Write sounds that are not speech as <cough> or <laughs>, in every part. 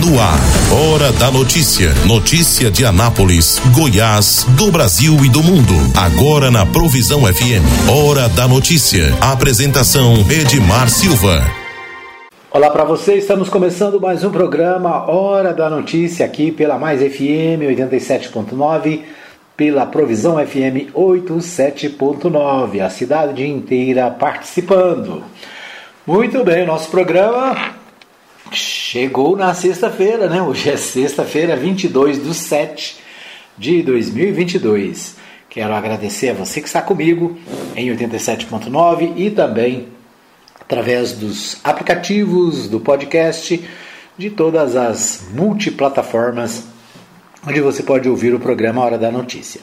No ar, Hora da Notícia. Notícia de Anápolis, Goiás, do Brasil e do mundo. Agora na Provisão FM. Hora da Notícia. Apresentação Edmar Silva. Olá para você, estamos começando mais um programa Hora da Notícia aqui pela Mais FM 87.9, pela Provisão FM 87.9, a cidade inteira participando. Muito bem, nosso programa chegou na sexta-feira, né? Hoje é sexta-feira, 22 de 7 de 2022. Quero agradecer a você que está comigo em 87.9 e também através dos aplicativos do podcast, de todas as multiplataformas onde você pode ouvir o programa Hora da Notícia.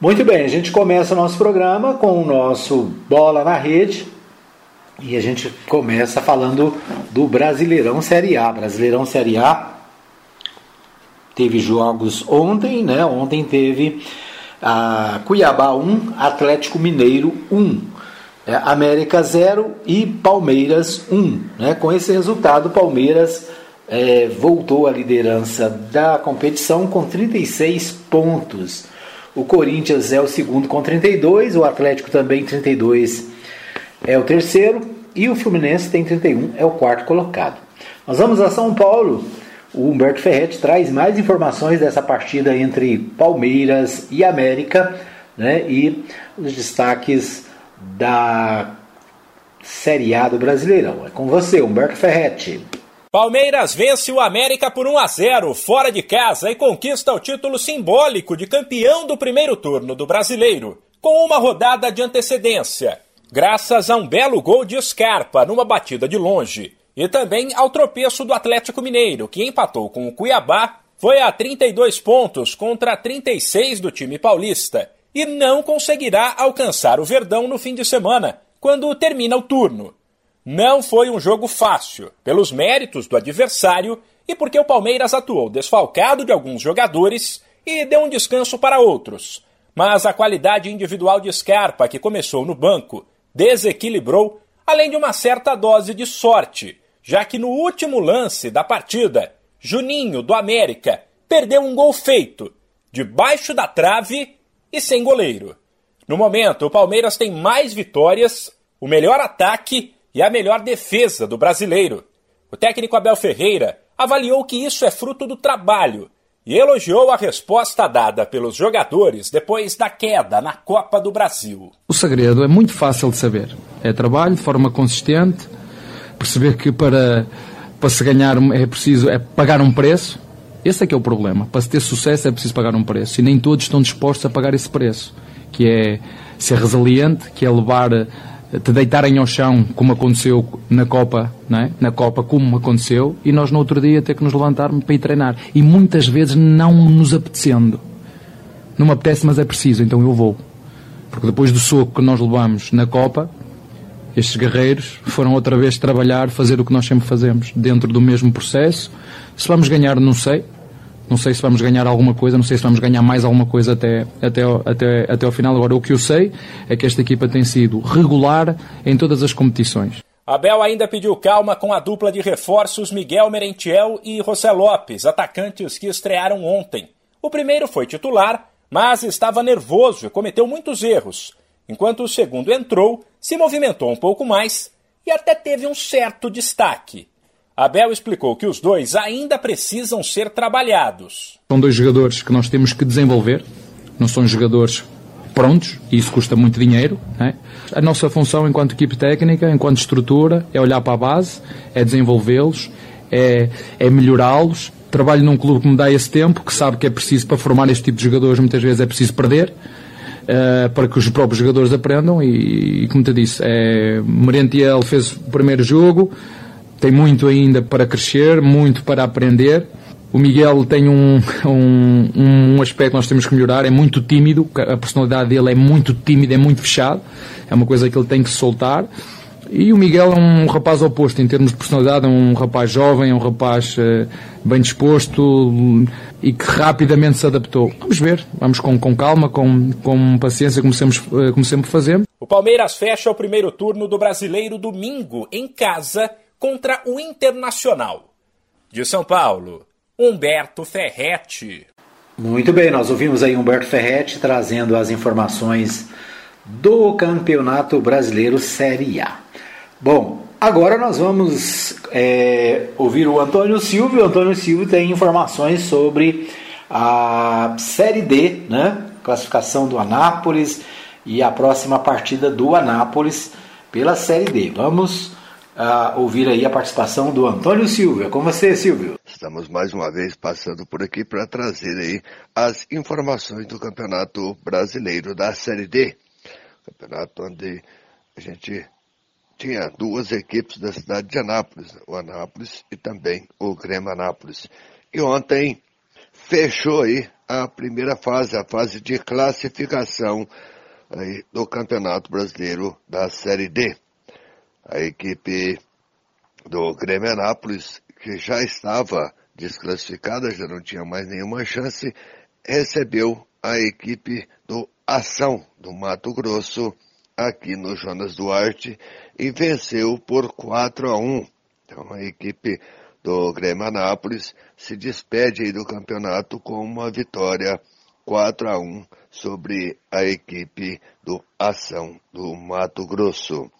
Muito bem, a gente começa o nosso programa com o nosso Bola na Rede e a gente começa falando do Brasileirão Série A. Brasileirão Série A teve jogos ontem, né? Ontem teve a Cuiabá 1, Atlético Mineiro 1 é, América 0 e Palmeiras 1. Um, né? Com esse resultado, Palmeiras é, voltou à liderança da competição com 36 pontos. O Corinthians é o segundo com 32, o Atlético também 32 é o terceiro e o Fluminense tem 31, é o quarto colocado. Nós vamos a São Paulo. O Humberto Ferretti traz mais informações dessa partida entre Palmeiras e América né? e os destaques da Série A do Brasileirão. É com você, Humberto Ferretti. Palmeiras vence o América por 1 a 0 fora de casa e conquista o título simbólico de campeão do primeiro turno do Brasileiro, com uma rodada de antecedência, graças a um belo gol de Scarpa numa batida de longe, e também ao tropeço do Atlético Mineiro, que empatou com o Cuiabá, foi a 32 pontos contra 36 do time paulista e não conseguirá alcançar o Verdão no fim de semana, quando termina o turno. Não foi um jogo fácil, pelos méritos do adversário e porque o Palmeiras atuou desfalcado de alguns jogadores e deu um descanso para outros. Mas a qualidade individual de Scarpa, que começou no banco, desequilibrou, além de uma certa dose de sorte, já que no último lance da partida, Juninho, do América, perdeu um gol feito, debaixo da trave e sem goleiro. No momento, o Palmeiras tem mais vitórias, o melhor ataque e a melhor defesa do brasileiro. O técnico Abel Ferreira avaliou que isso é fruto do trabalho e elogiou a resposta dada pelos jogadores depois da queda na Copa do Brasil. O segredo é muito fácil de saber. É trabalho de forma consistente, perceber que para, para se ganhar é preciso é pagar um preço, esse é que é o problema. Para se ter sucesso é preciso pagar um preço e nem todos estão dispostos a pagar esse preço, que é ser resiliente, que é levar te deitarem ao chão, como aconteceu na Copa, não é? na Copa, como aconteceu, e nós no outro dia ter que nos levantarmos para ir treinar. E muitas vezes não nos apetecendo. Não me apetece, mas é preciso, então eu vou. Porque depois do soco que nós levamos na Copa, estes guerreiros foram outra vez trabalhar, fazer o que nós sempre fazemos, dentro do mesmo processo. Se vamos ganhar, não sei. Não sei se vamos ganhar alguma coisa, não sei se vamos ganhar mais alguma coisa até, até, até, até ao final. Agora, o que eu sei é que esta equipa tem sido regular em todas as competições. Abel ainda pediu calma com a dupla de reforços Miguel Merentiel e José Lopes, atacantes que estrearam ontem. O primeiro foi titular, mas estava nervoso e cometeu muitos erros, enquanto o segundo entrou, se movimentou um pouco mais e até teve um certo destaque. Abel explicou que os dois ainda precisam ser trabalhados. São dois jogadores que nós temos que desenvolver, não são jogadores prontos, e isso custa muito dinheiro. É? A nossa função enquanto equipe técnica, enquanto estrutura, é olhar para a base, é desenvolvê-los, é, é melhorá-los. Trabalho num clube que me dá esse tempo, que sabe que é preciso, para formar este tipo de jogadores, muitas vezes é preciso perder. Uh, para que os próprios jogadores aprendam e, e como te disse, é, Merentiel fez o primeiro jogo, tem muito ainda para crescer, muito para aprender. O Miguel tem um, um, um aspecto que nós temos que melhorar, é muito tímido, a personalidade dele é muito tímida, é muito fechado, é uma coisa que ele tem que soltar. E o Miguel é um rapaz oposto em termos de personalidade, é um rapaz jovem, é um rapaz uh, bem disposto e que rapidamente se adaptou. Vamos ver, vamos com, com calma, com, com paciência, como uh, como sempre fazemos. O Palmeiras fecha o primeiro turno do Brasileiro domingo, em casa, contra o Internacional. De São Paulo, Humberto Ferretti. Muito bem, nós ouvimos aí Humberto Ferretti trazendo as informações do Campeonato Brasileiro Série A. Bom, agora nós vamos é, ouvir o Antônio Silvio. O Antônio Silvio tem informações sobre a Série D, né? Classificação do Anápolis e a próxima partida do Anápolis pela Série D. Vamos uh, ouvir aí a participação do Antônio Silvio. É com você, Silvio. Estamos mais uma vez passando por aqui para trazer aí as informações do Campeonato Brasileiro da Série D. Campeonato onde a gente tinha duas equipes da cidade de Anápolis, o Anápolis e também o Grêmio Anápolis. E ontem fechou aí a primeira fase, a fase de classificação aí do Campeonato Brasileiro da Série D. A equipe do Grêmio Anápolis, que já estava desclassificada, já não tinha mais nenhuma chance, recebeu a equipe do Ação do Mato Grosso aqui no Jonas Duarte e venceu por 4 a 1. Então a equipe do Grêmio Anápolis se despede aí do campeonato com uma vitória 4 a 1 sobre a equipe do Ação do Mato Grosso.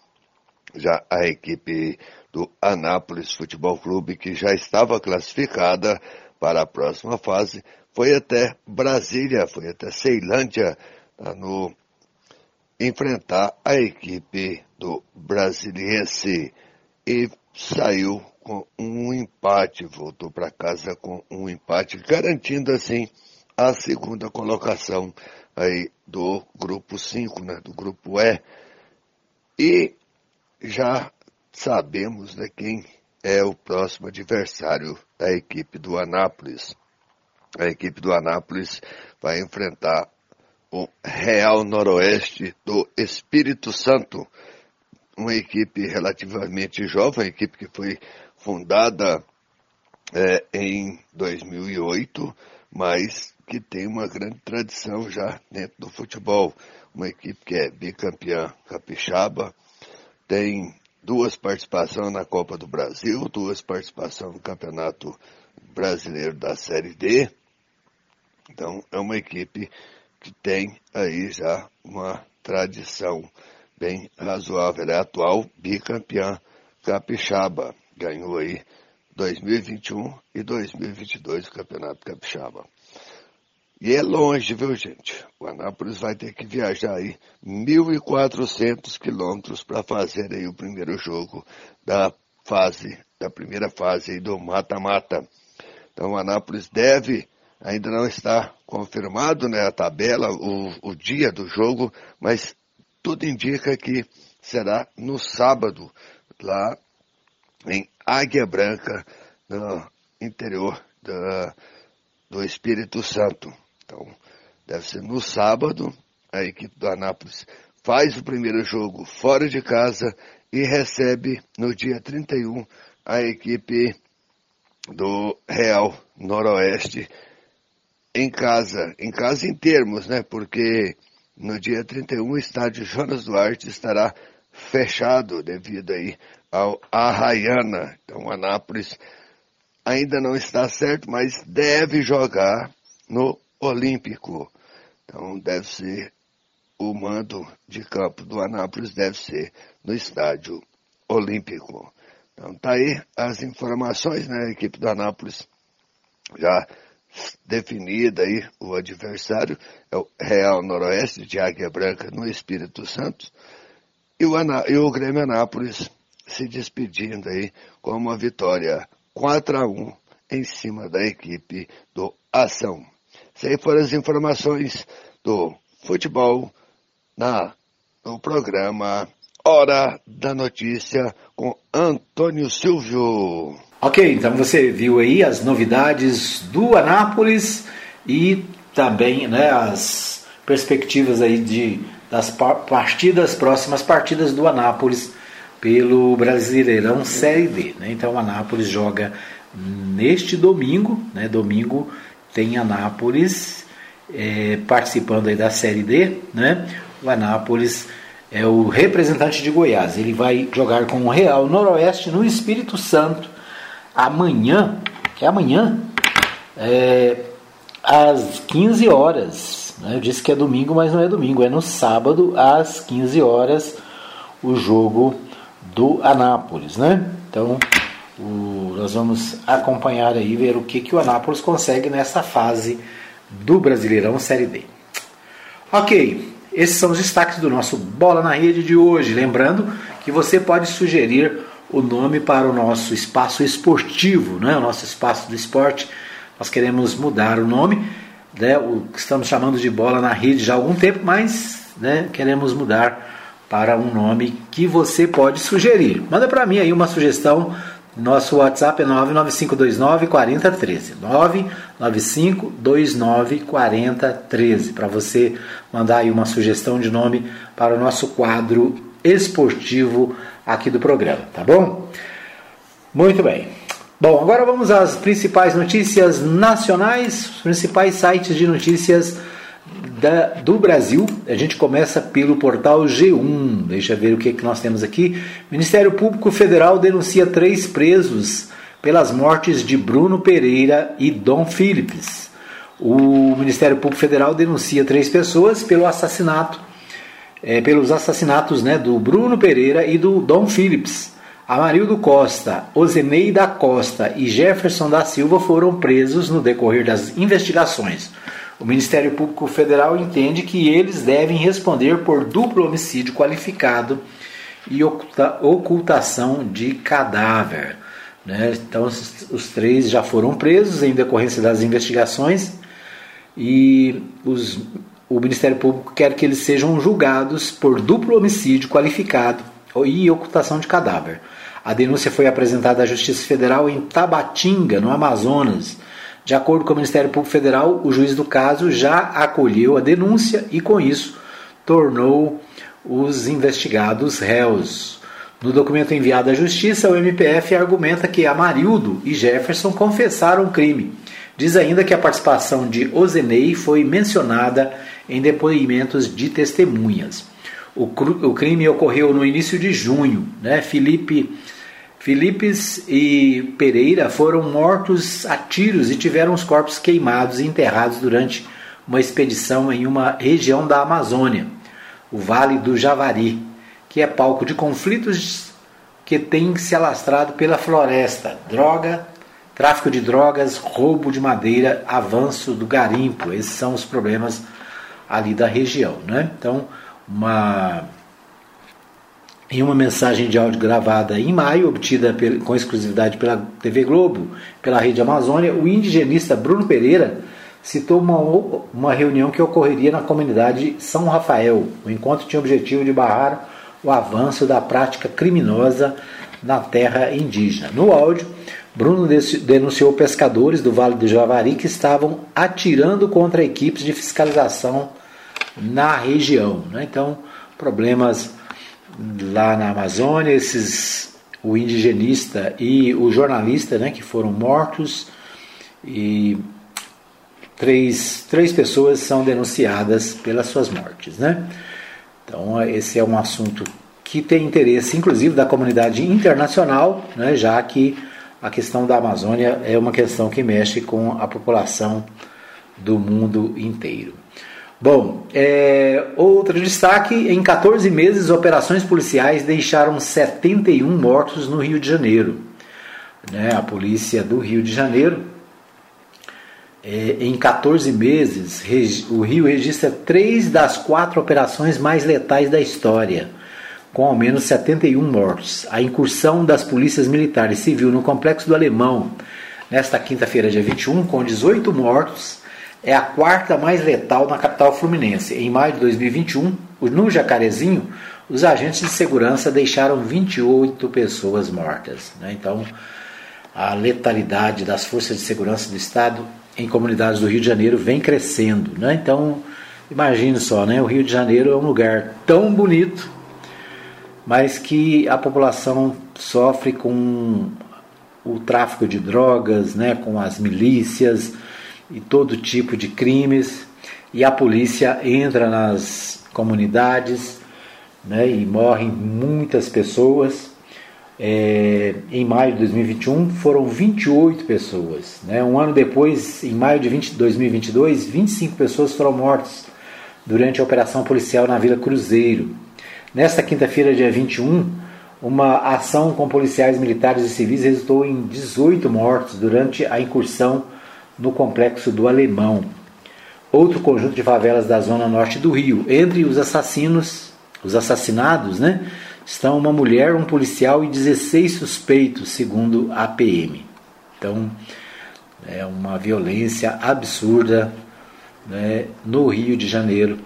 Já a equipe do Anápolis Futebol Clube, que já estava classificada para a próxima fase, foi até Brasília, foi até Ceilândia, tá no enfrentar a equipe do Brasiliense e saiu com um empate, voltou para casa com um empate, garantindo assim a segunda colocação aí do grupo 5, né, do grupo E. E já sabemos né, quem é o próximo adversário da equipe do Anápolis. A equipe do Anápolis vai enfrentar o Real Noroeste do Espírito Santo, uma equipe relativamente jovem, equipe que foi fundada é, em 2008, mas que tem uma grande tradição já dentro do futebol. Uma equipe que é bicampeã capixaba, tem duas participações na Copa do Brasil, duas participações no Campeonato Brasileiro da Série D. Então é uma equipe que tem aí já uma tradição bem razoável. É atual bicampeã capixaba. Ganhou aí 2021 e 2022 o Campeonato Capixaba. E é longe, viu, gente? O Anápolis vai ter que viajar aí 1.400 quilômetros para fazer aí o primeiro jogo da fase, da primeira fase do mata-mata. Então o Anápolis deve, ainda não está confirmado, né, a tabela, o, o dia do jogo, mas tudo indica que será no sábado, lá em Águia Branca, no interior da, do Espírito Santo. Então, deve ser no sábado, a equipe do Anápolis faz o primeiro jogo fora de casa e recebe no dia 31 a equipe do Real Noroeste em casa, em casa em termos, né? Porque no dia 31 o estádio Jonas Duarte estará fechado devido aí ao Arraiana. Então o Anápolis ainda não está certo, mas deve jogar no Olímpico. Então deve ser o mando de campo do Anápolis deve ser no estádio Olímpico. Então tá aí as informações, né? A equipe do Anápolis já definida aí o adversário é o Real Noroeste de Águia Branca no Espírito Santo e o, Aná, e o Grêmio Anápolis se despedindo aí com uma vitória 4 a 1 em cima da equipe do Ação. Essas foram as informações do futebol na, no programa Hora da Notícia com Antônio Silvio. Ok, então você viu aí as novidades do Anápolis e também né, as perspectivas aí de, das partidas, próximas partidas do Anápolis pelo Brasileirão Série D. Né? Então o Anápolis joga neste domingo, né, domingo tem Anápolis é, participando aí da Série D, né? O Anápolis é o representante de Goiás. Ele vai jogar com o Real Noroeste no Espírito Santo amanhã, é amanhã, é, às 15 horas. Né? Eu disse que é domingo, mas não é domingo, é no sábado, às 15 horas, o jogo do Anápolis. Né? Então, o, nós vamos acompanhar aí, ver o que, que o Anápolis consegue nessa fase do Brasileirão Série D. Ok, esses são os destaques do nosso Bola na Rede de hoje. Lembrando que você pode sugerir o nome para o nosso espaço esportivo, né? o nosso espaço do esporte. Nós queremos mudar o nome, né? o que estamos chamando de Bola na Rede já há algum tempo, mas né? queremos mudar para um nome que você pode sugerir. Manda para mim aí uma sugestão nosso WhatsApp é 99529 4013. 99529 4013. Para você mandar aí uma sugestão de nome para o nosso quadro esportivo aqui do programa, tá bom? Muito bem. Bom, agora vamos às principais notícias nacionais, os principais sites de notícias da, do Brasil. A gente começa pelo portal G1. Deixa eu ver o que, que nós temos aqui. Ministério Público Federal denuncia três presos pelas mortes de Bruno Pereira e Dom Phillips. O Ministério Público Federal denuncia três pessoas pelo assassinato, é, pelos assassinatos né, do Bruno Pereira e do Dom Phillips. Amarildo Costa, Ozenei da Costa e Jefferson da Silva foram presos no decorrer das investigações. O Ministério Público Federal entende que eles devem responder por duplo homicídio qualificado e oculta, ocultação de cadáver. Né? Então, os, três já foram presos em decorrência das investigações e os, o Ministério Público quer que eles sejam julgados por duplo homicídio qualificado e ocultação de cadáver. A denúncia foi apresentada à Justiça Federal em Tabatinga, no Amazonas, de acordo com o Ministério Público Federal, o juiz do caso já acolheu a denúncia e, com isso, tornou os investigados réus. No documento enviado à Justiça, o MPF argumenta que Amarildo e Jefferson confessaram o crime. Diz ainda que a participação de Ozenei foi mencionada em depoimentos de testemunhas. O, crime ocorreu no início de junho. Né? Felipe Filipes e Pereira foram mortos a tiros e tiveram os corpos queimados e enterrados durante uma expedição em uma região da Amazônia, o Vale do Javari, que é palco de conflitos que tem se alastrado pela floresta, droga, tráfico de drogas, roubo de madeira, avanço do garimpo. Esses são os problemas ali da região, né? Então, uma em uma mensagem de áudio gravada em maio, obtida com exclusividade pela TV Globo, pela Rede Amazônia, o indigenista Bruno Pereira citou uma, uma reunião que ocorreria na comunidade São Rafael. O encontro tinha o objetivo de barrar o avanço da prática criminosa na terra indígena. No áudio, Bruno denunciou pescadores do Vale do Javari que estavam atirando contra equipes de fiscalização na região. Né? Então, problemas lá na Amazônia, esses o indigenista e o jornalista, né, que foram mortos e três, três pessoas são denunciadas pelas suas mortes, né? Então esse é um assunto que tem interesse, inclusive, da comunidade internacional, né, já que a questão da Amazônia é uma questão que mexe com a população do mundo inteiro. Bom, é, outro destaque: em 14 meses, operações policiais deixaram 71 mortos no Rio de Janeiro. Né, a polícia do Rio de Janeiro, é, em 14 meses, o Rio registra três das quatro operações mais letais da história, com ao menos 71 mortos. A incursão das polícias militares civil no Complexo do Alemão, nesta quinta-feira, dia 21, com 18 mortos é a quarta mais letal na capital fluminense. Em maio de 2021, no Jacarezinho, os agentes de segurança deixaram 28 pessoas mortas. Né? Então, a letalidade das forças de segurança do Estado em comunidades do Rio de Janeiro vem crescendo. Né? Então, imagine só, né? o Rio de Janeiro é um lugar tão bonito, mas que a população sofre com o tráfico de drogas, né? com as milícias e todo tipo de crimes, e a polícia entra nas comunidades né, e morrem muitas pessoas. é, em maio de 2021 foram 28 pessoas. Né? Um ano depois, em maio de 20, 2022, 25 pessoas foram mortas durante a operação policial na Vila Cruzeiro. Nesta quinta-feira, dia 21, uma ação com policiais militares e civis resultou em 18 mortos durante a incursão no complexo do Alemão, outro conjunto de favelas da zona norte do Rio. Entre os assassinos, os assassinados, né, estão uma mulher, um policial e 16 suspeitos, segundo a PM. Então, é uma violência absurda né, no Rio de Janeiro.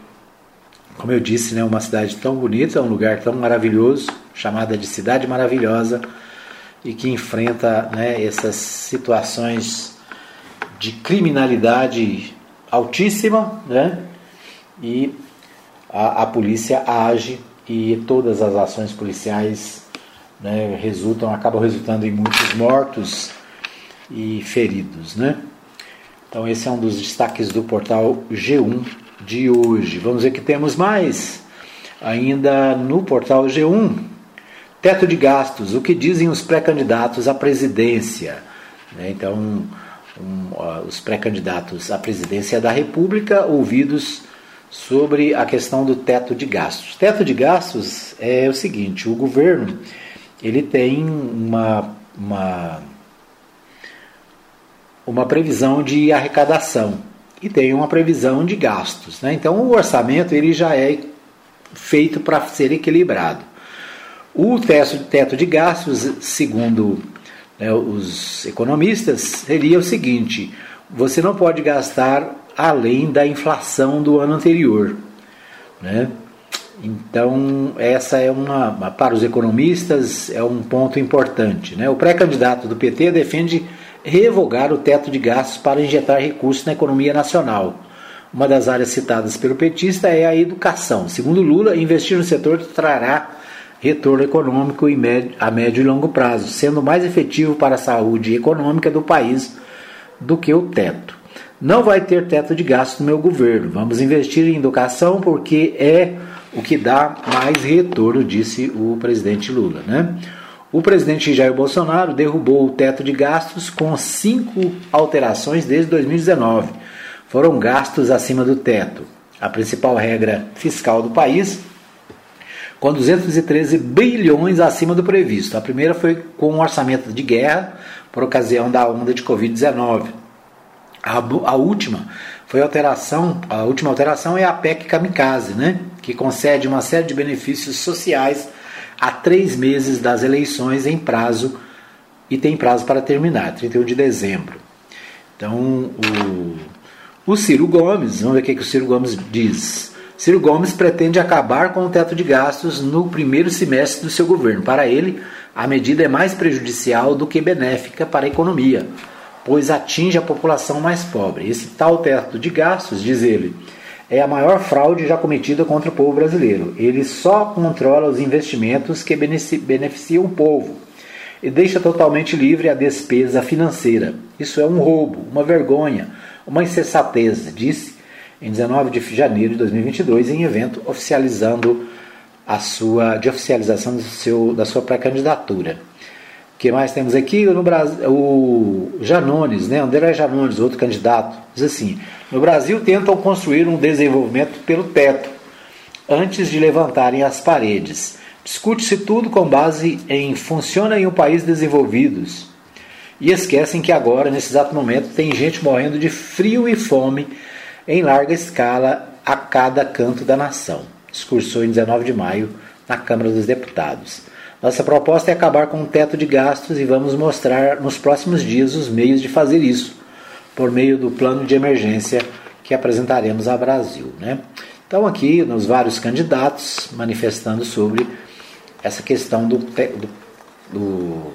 Como eu disse, né, uma cidade tão bonita, um lugar tão maravilhoso, chamada de Cidade Maravilhosa, e que enfrenta né, essas situações de criminalidade altíssima, né? E a, a polícia age e todas as ações policiais né, resultam, acabam resultando em muitos mortos e feridos, né? Então esse é um dos destaques do portal G1 de hoje. Vamos ver que temos mais. Ainda no portal G1, teto de gastos, o que dizem os pré-candidatos à presidência. Né? Então, um, uh, os pré-candidatos à presidência da República ouvidos sobre a questão do teto de gastos. Teto de gastos é o seguinte: o governo ele tem uma, uma, uma previsão de arrecadação e tem uma previsão de gastos. Né? Então o orçamento ele já é feito para ser equilibrado. O teto de gastos, segundo né, os economistas, seria o seguinte: você não pode gastar além da inflação do ano anterior. Né? Então, essa é uma, para os economistas, é um ponto importante. Né? O pré-candidato do PT defende revogar o teto de gastos para injetar recursos na economia nacional. Uma das áreas citadas pelo petista é a educação. Segundo Lula, investir no setor trará retorno econômico a médio e longo prazo, sendo mais efetivo para a saúde econômica do país do que o teto. Não vai ter teto de gasto no meu governo. Vamos investir em educação porque é o que dá mais retorno, disse o presidente Lula. Né? O presidente Jair Bolsonaro derrubou o teto de gastos com cinco alterações desde 2019. Foram gastos acima do teto. A principal regra fiscal do país, com 213 bilhões acima do previsto. A primeira foi com um orçamento de guerra por ocasião da onda de Covid-19. A, a, última foi alteração, a última alteração é a PEC Kamikaze, né? que concede uma série de benefícios sociais a três meses das eleições em prazo e tem prazo para terminar, 31 de dezembro. Então, o, o Ciro Gomes, vamos ver o que, que o Ciro Gomes diz. Ciro Gomes pretende acabar com o teto de gastos no primeiro semestre do seu governo. Para ele, a medida é mais prejudicial do que benéfica para a economia pois atinge a população mais pobre. Esse tal teto de gastos, diz ele, é a maior fraude já cometida contra o povo brasileiro. Ele só controla os investimentos que beneficiam o povo e deixa totalmente livre a despesa financeira. Isso é um roubo, uma vergonha, uma insensatez, disse em 19 de janeiro de 2022 em evento oficializando a sua de oficialização seu, da sua pré-candidatura que mais temos aqui? No Brasil, o Janones, né? André Janones, outro candidato, diz assim: no Brasil tentam construir um desenvolvimento pelo teto, antes de levantarem as paredes. Discute-se tudo com base em funciona em um país desenvolvidos. E esquecem que agora, nesse exato momento, tem gente morrendo de frio e fome em larga escala a cada canto da nação. Discursou em 19 de maio na Câmara dos Deputados. Nossa proposta é acabar com o teto de gastos e vamos mostrar nos próximos dias os meios de fazer isso, por meio do plano de emergência que apresentaremos ao Brasil. Né? Então, aqui, nos vários candidatos manifestando sobre essa questão do, do, do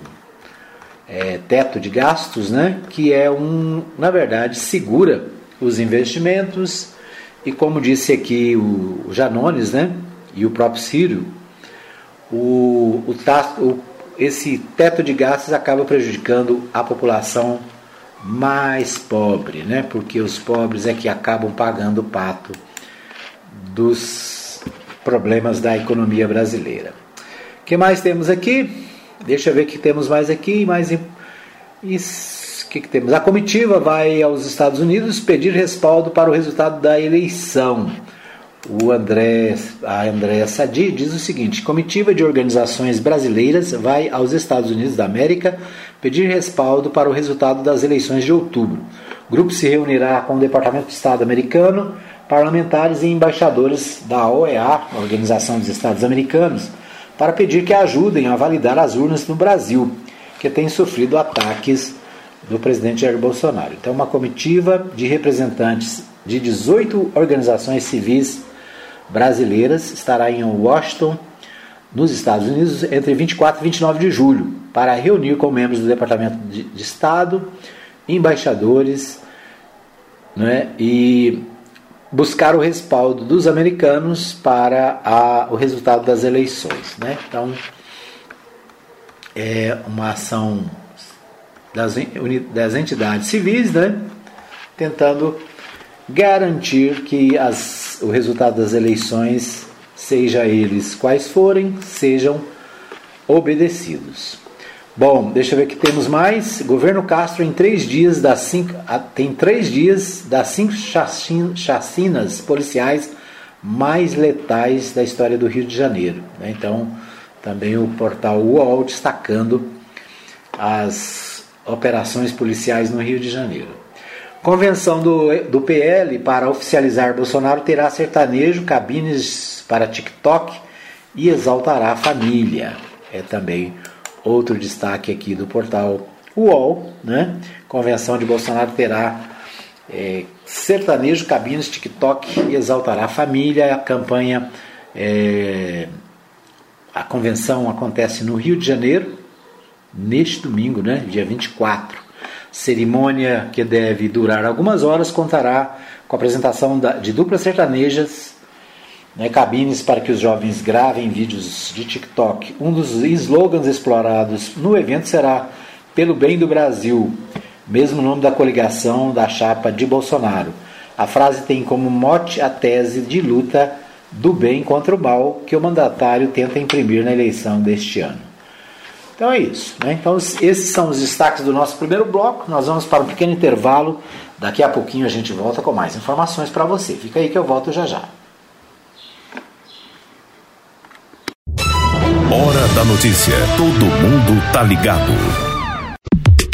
é, teto de gastos, né? que é um, na verdade, segura os investimentos e, como disse aqui o Janones né? e o próprio Círio, o, o, o, esse teto de gastos acaba prejudicando a população mais pobre, né? porque os pobres é que acabam pagando o pato dos problemas da economia brasileira. O que mais temos aqui? Deixa eu ver o que temos mais aqui. Mais que, que temos? A comitiva vai aos Estados Unidos pedir respaldo para o resultado da eleição. O André, a Andréa Sadi diz o seguinte: comitiva de organizações brasileiras vai aos Estados Unidos da América pedir respaldo para o resultado das eleições de outubro. O grupo se reunirá com o Departamento de Estado americano, parlamentares e embaixadores da OEA, Organização dos Estados Americanos, para pedir que ajudem a validar as urnas no Brasil, que tem sofrido ataques do presidente Jair Bolsonaro. Então, uma comitiva de representantes de 18 organizações civis brasileiras estará em Washington, nos Estados Unidos, entre 24 e 29 de julho, para reunir com membros do Departamento de, Estado, embaixadores né, e buscar o respaldo dos americanos para a, o resultado das eleições. Né? Então, é uma ação das, das entidades civis, né? tentando garantir que as, o resultado das eleições, seja eles quais forem, sejam obedecidos. Bom, deixa eu ver o que temos mais. Governo Castro em três dias das cinco, tem três dias das cinco chacinas policiais mais letais da história do Rio de Janeiro. Né? Então, também o portal UOL destacando as operações policiais no Rio de Janeiro. Convenção do, do PL para oficializar Bolsonaro terá sertanejo, cabines para TikTok e exaltará a família. É também Outro destaque aqui do portal UOL, né? Convenção de Bolsonaro terá é, sertanejo, cabines, TikTok e exaltará a família. A campanha, é, a convenção acontece no Rio de Janeiro, neste domingo, né? Dia 24. Cerimônia que deve durar algumas horas contará com a apresentação de duplas sertanejas né, cabines para que os jovens gravem vídeos de TikTok. Um dos slogans explorados no evento será Pelo Bem do Brasil, mesmo nome da coligação da chapa de Bolsonaro. A frase tem como mote a tese de luta do bem contra o mal que o mandatário tenta imprimir na eleição deste ano. Então é isso. Né? Então, esses são os destaques do nosso primeiro bloco. Nós vamos para um pequeno intervalo. Daqui a pouquinho a gente volta com mais informações para você. Fica aí que eu volto já já. Hora da notícia. Todo mundo tá ligado.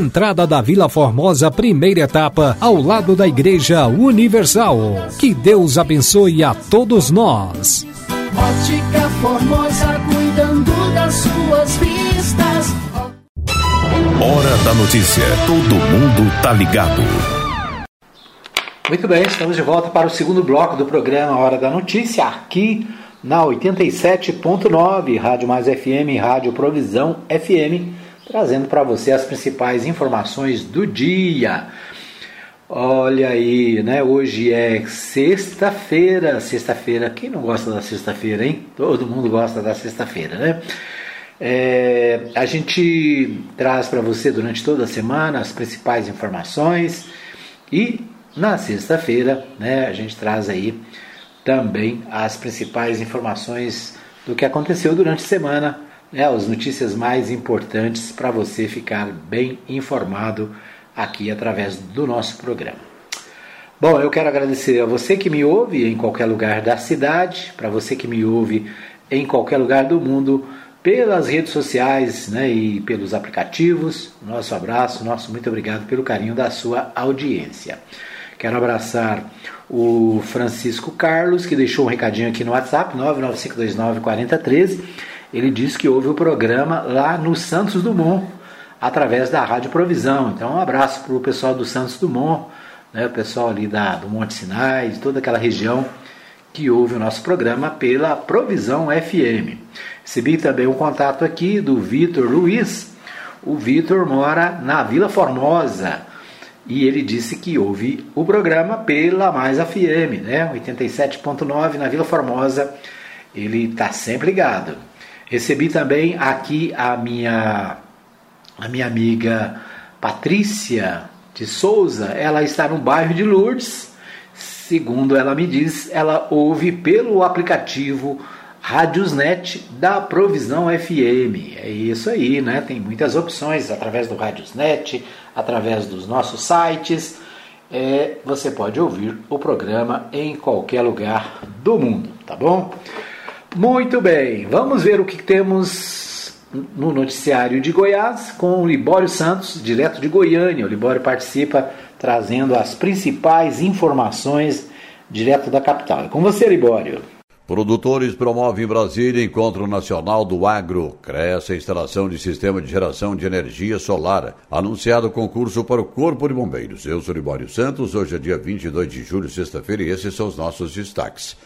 entrada da Vila Formosa, primeira etapa, ao lado da Igreja Universal. Que Deus abençoe a todos nós. Ótica Formosa, cuidando das suas vistas. Hora da notícia. Todo mundo tá ligado. Muito bem, estamos de volta para o segundo bloco do programa Hora da Notícia, aqui na 87.9, Rádio Mais FM, Rádio Provisão FM trazendo para você as principais informações do dia. Olha aí, né? Hoje é sexta-feira. Sexta-feira, quem não gosta da sexta-feira, hein? Todo mundo gosta da sexta-feira, né? É, a gente traz para você durante toda a semana as principais informações e na sexta-feira, né, a gente traz aí também as principais informações do que aconteceu durante a semana, né, as notícias mais importantes para você ficar bem informado aqui através do nosso programa. Bom, eu quero agradecer a você que me ouve em qualquer lugar da cidade, para você que me ouve em qualquer lugar do mundo, pelas redes sociais né, e pelos aplicativos. Nosso abraço, nosso muito obrigado pelo carinho da sua audiência. Quero abraçar o Francisco Carlos, que deixou um recadinho aqui no WhatsApp, 995294013. Ele disse que houve o programa lá no Santos Dumont, através da Rádio Provisão. Então, um abraço para o pessoal do Santos Dumont, né, o pessoal ali da, do Monte Sinai, de toda aquela região que ouve o nosso programa pela Provisão FM. Recebi também um contato aqui do Vitor Luiz. O Vitor mora na Vila Formosa e ele disse que ouve o programa pela Mais FM, né? 87.9 na Vila Formosa. Ele está sempre ligado. Recebi também aqui a minha a minha amiga Patrícia de Souza. Ela está no bairro de Lourdes. Segundo ela me diz, ela ouve pelo aplicativo Radiosnet da Provisão FM. É isso aí, né? Tem muitas opções através do Radiosnet, através dos nossos sites. É, você pode ouvir o programa em qualquer lugar do mundo, tá bom? Muito bem, vamos ver o que temos no noticiário de Goiás com o Libório Santos, direto de Goiânia. O Libório participa trazendo as principais informações direto da capital. É com você, Libório. Produtores promovem em Brasília Encontro Nacional do Agro. Cresce a instalação de sistema de geração de energia solar. Anunciado concurso para o Corpo de Bombeiros. Eu sou Libório Santos. Hoje é dia 22 de julho, sexta-feira, e esses são os nossos destaques.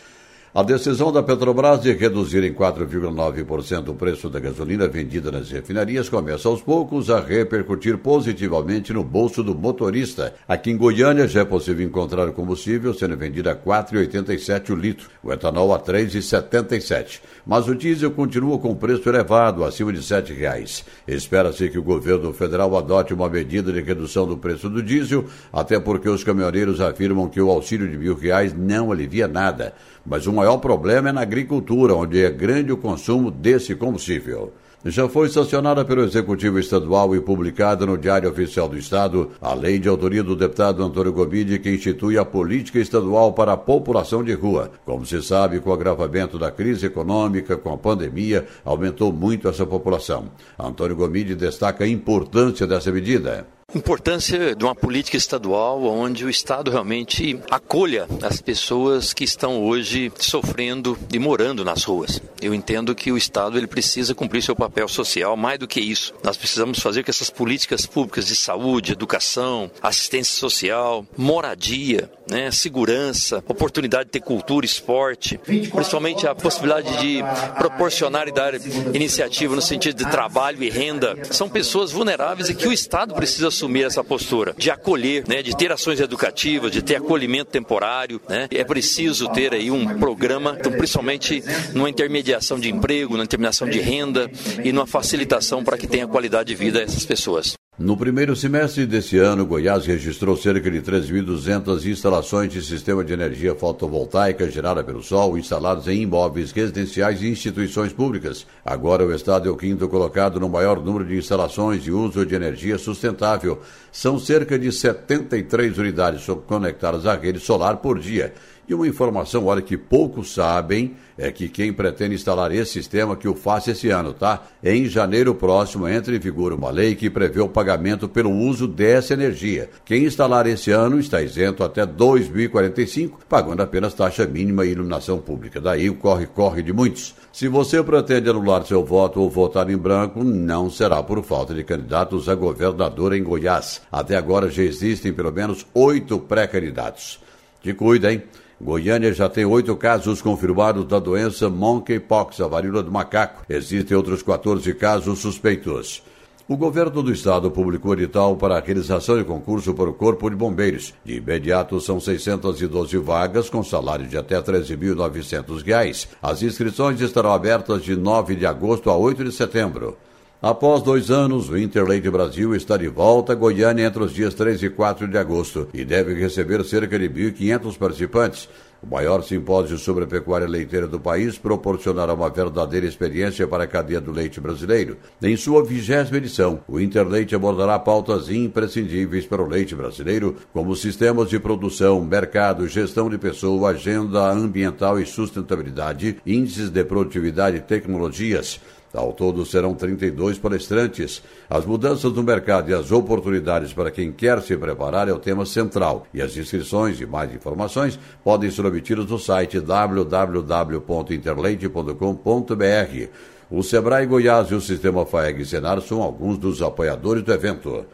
A decisão da Petrobras de reduzir em 4,9% o preço da gasolina vendida nas refinarias começa aos poucos a repercutir positivamente no bolso do motorista. Aqui em Goiânia já é possível encontrar combustível sendo vendido a R$ 4,87 o litro, o etanol a R$ 3,77. Mas o diesel continua com preço elevado, acima de R$ 7,00. Espera-se que o governo federal adote uma medida de redução do preço do diesel, até porque os caminhoneiros afirmam que o auxílio de mil reais não alivia nada. Mas o maior problema é na agricultura, onde é grande o consumo desse combustível. Já foi sancionada pelo Executivo Estadual e publicada no Diário Oficial do Estado a lei de autoria do deputado Antônio Gomide que institui a política estadual para a população de rua. Como se sabe, com o agravamento da crise econômica, com a pandemia, aumentou muito essa população. Antônio Gomide destaca a importância dessa medida importância de uma política estadual onde o Estado realmente acolha as pessoas que estão hoje sofrendo e morando nas ruas. Eu entendo que o Estado ele precisa cumprir seu papel social, mais do que isso. Nós precisamos fazer que essas políticas públicas de saúde, educação, assistência social, moradia, né, segurança, oportunidade de ter cultura, esporte, principalmente a possibilidade de proporcionar e dar iniciativa no sentido de trabalho e renda, são pessoas vulneráveis e que o Estado precisa assumir essa postura de acolher, né, de ter ações educativas, de ter acolhimento temporário, né? É preciso ter aí um programa, então, principalmente numa intermediação de emprego, numa intermediação de renda e numa facilitação para que tenha qualidade de vida essas pessoas. No primeiro semestre desse ano, Goiás registrou cerca de 3.200 instalações de sistema de energia fotovoltaica gerada pelo sol instalados em imóveis residenciais e instituições públicas. Agora, o estado é o quinto colocado no maior número de instalações de uso de energia sustentável. São cerca de 73 unidades conectadas à rede solar por dia. E uma informação, olha, que poucos sabem, é que quem pretende instalar esse sistema que o faça esse ano, tá? Em janeiro próximo entra em vigor uma lei que prevê o pagamento pelo uso dessa energia. Quem instalar esse ano está isento até 2045, pagando apenas taxa mínima e iluminação pública. Daí o corre-corre de muitos. Se você pretende anular seu voto ou votar em branco, não será por falta de candidatos a governador em Goiás. Até agora já existem pelo menos oito pré-candidatos. Te cuida, hein? Goiânia já tem oito casos confirmados da doença monkeypox, a varíola do macaco. Existem outros 14 casos suspeitos. O governo do estado publicou edital para a realização de concurso para o Corpo de Bombeiros. De imediato, são 612 vagas com salário de até R$ 13.900. As inscrições estarão abertas de 9 de agosto a 8 de setembro. Após dois anos, o Interleite Brasil está de volta a Goiânia entre os dias 3 e 4 de agosto e deve receber cerca de 1.500 participantes. O maior simpósio sobre a pecuária leiteira do país proporcionará uma verdadeira experiência para a cadeia do leite brasileiro. Em sua vigésima edição, o Interleite abordará pautas imprescindíveis para o leite brasileiro, como sistemas de produção, mercado, gestão de pessoa, agenda ambiental e sustentabilidade, índices de produtividade e tecnologias. Ao todo serão 32 palestrantes. As mudanças no mercado e as oportunidades para quem quer se preparar é o tema central. E as inscrições e mais informações podem ser obtidas no site www.interleite.com.br. O Sebrae Goiás e o Sistema FAEG Senar são alguns dos apoiadores do evento.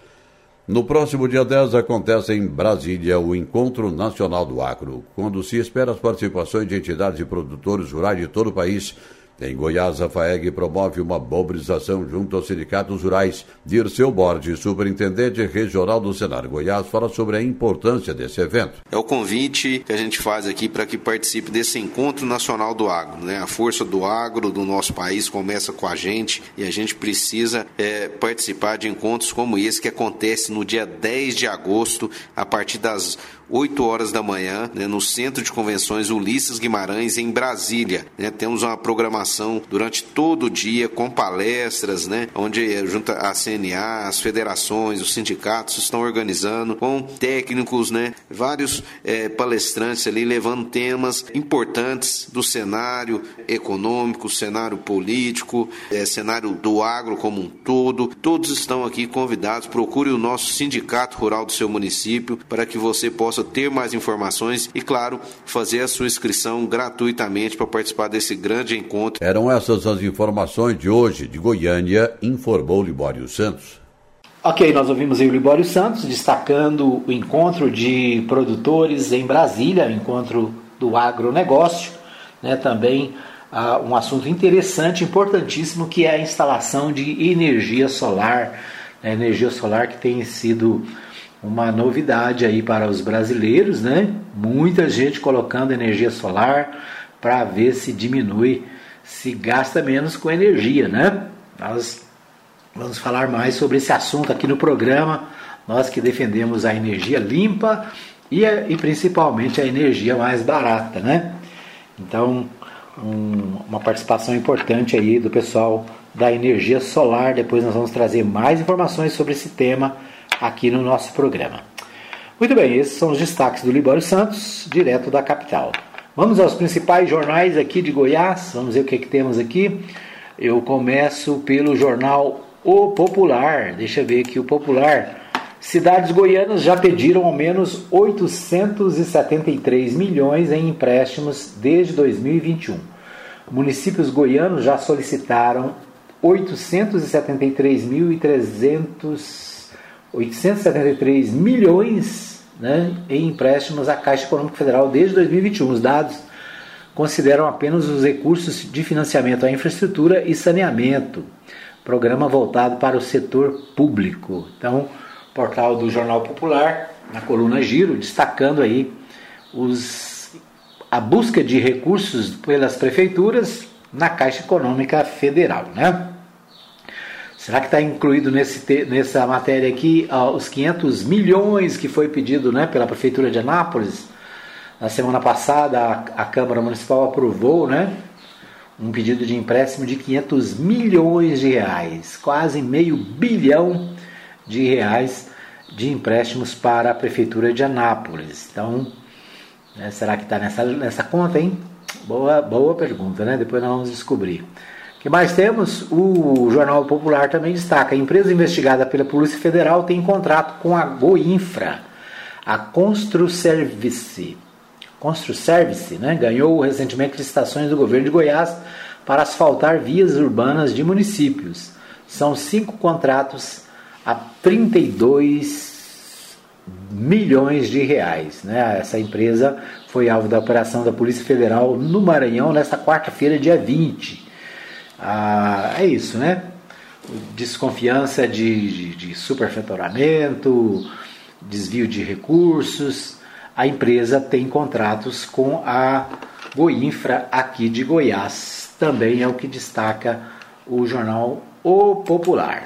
No próximo dia 10 acontece em Brasília o Encontro Nacional do Agro, quando se espera as participações de entidades e produtores rurais de todo o país em Goiás, a FAEG promove uma mobilização junto aos sindicatos rurais. Dirceu Borges, superintendente regional do Senar Goiás, fala sobre a importância desse evento. É o convite que a gente faz aqui para que participe desse encontro nacional do agro. Né? A força do agro do nosso país começa com a gente e a gente precisa é, participar de encontros como esse que acontece no dia 10 de agosto, a partir das 8 horas da manhã, né, no Centro de Convenções Ulisses Guimarães, em Brasília. Né? Temos uma programação durante todo o dia com palestras, né, onde eh, junta a CNA, as federações, os sindicatos estão organizando, com técnicos, né, vários é, palestrantes ali levando temas importantes do cenário econômico, cenário político, é, cenário do agro como um todo. Todos estão aqui convidados. Procure o nosso sindicato rural do seu município para que você possa possa ter mais informações e, claro, fazer a sua inscrição gratuitamente para participar desse grande encontro. Eram essas as informações de hoje de Goiânia, informou Libório Santos. Ok, nós ouvimos aí o Libório Santos destacando o encontro de produtores em Brasília, o encontro do agronegócio, né, também uh, um assunto interessante, importantíssimo, que é a instalação de energia solar, né, energia solar que tem sido uma novidade aí para os brasileiros, né? Muita gente colocando energia solar para ver se diminui, se gasta menos com energia, né? Nós vamos falar mais sobre esse assunto aqui no programa. Nós que defendemos a energia limpa e, e principalmente a energia mais barata, né? Então, um, uma participação importante aí do pessoal da energia solar. Depois nós vamos trazer mais informações sobre esse tema aqui no nosso programa. Muito bem, esses são os destaques do Libório Santos, direto da capital. Vamos aos principais jornais aqui de Goiás, vamos ver o que, é que temos aqui. Eu começo pelo jornal O Popular, deixa eu ver aqui o Popular. Cidades goianas já pediram ao menos 873 milhões em empréstimos desde 2021. Municípios goianos já solicitaram 873.300 873 milhões né, em empréstimos à Caixa Econômica Federal desde 2021. Os dados consideram apenas os recursos de financiamento à infraestrutura e saneamento, programa voltado para o setor público. Então, portal do Jornal Popular, na coluna Giro, destacando aí os, a busca de recursos pelas prefeituras na Caixa Econômica Federal, né? Será que está incluído nesse, nessa matéria aqui uh, os 500 milhões que foi pedido né, pela Prefeitura de Anápolis? Na semana passada, a, a Câmara Municipal aprovou né, um pedido de empréstimo de 500 milhões de reais, quase meio bilhão de reais de empréstimos para a Prefeitura de Anápolis. Então, né, será que está nessa, nessa conta, hein? Boa, boa pergunta, né? Depois nós vamos descobrir que mais temos? O Jornal Popular também destaca: a empresa investigada pela Polícia Federal tem contrato com a Goinfra. A Construservice, Construservice né, ganhou recentemente licitações do governo de Goiás para asfaltar vias urbanas de municípios. São cinco contratos a 32 milhões de reais. Né? Essa empresa foi alvo da operação da Polícia Federal no Maranhão nesta quarta-feira, dia 20. Ah, é isso, né? desconfiança de, de, de superfaturamento, desvio de recursos. A empresa tem contratos com a Goinfra aqui de Goiás. Também é o que destaca o jornal O Popular.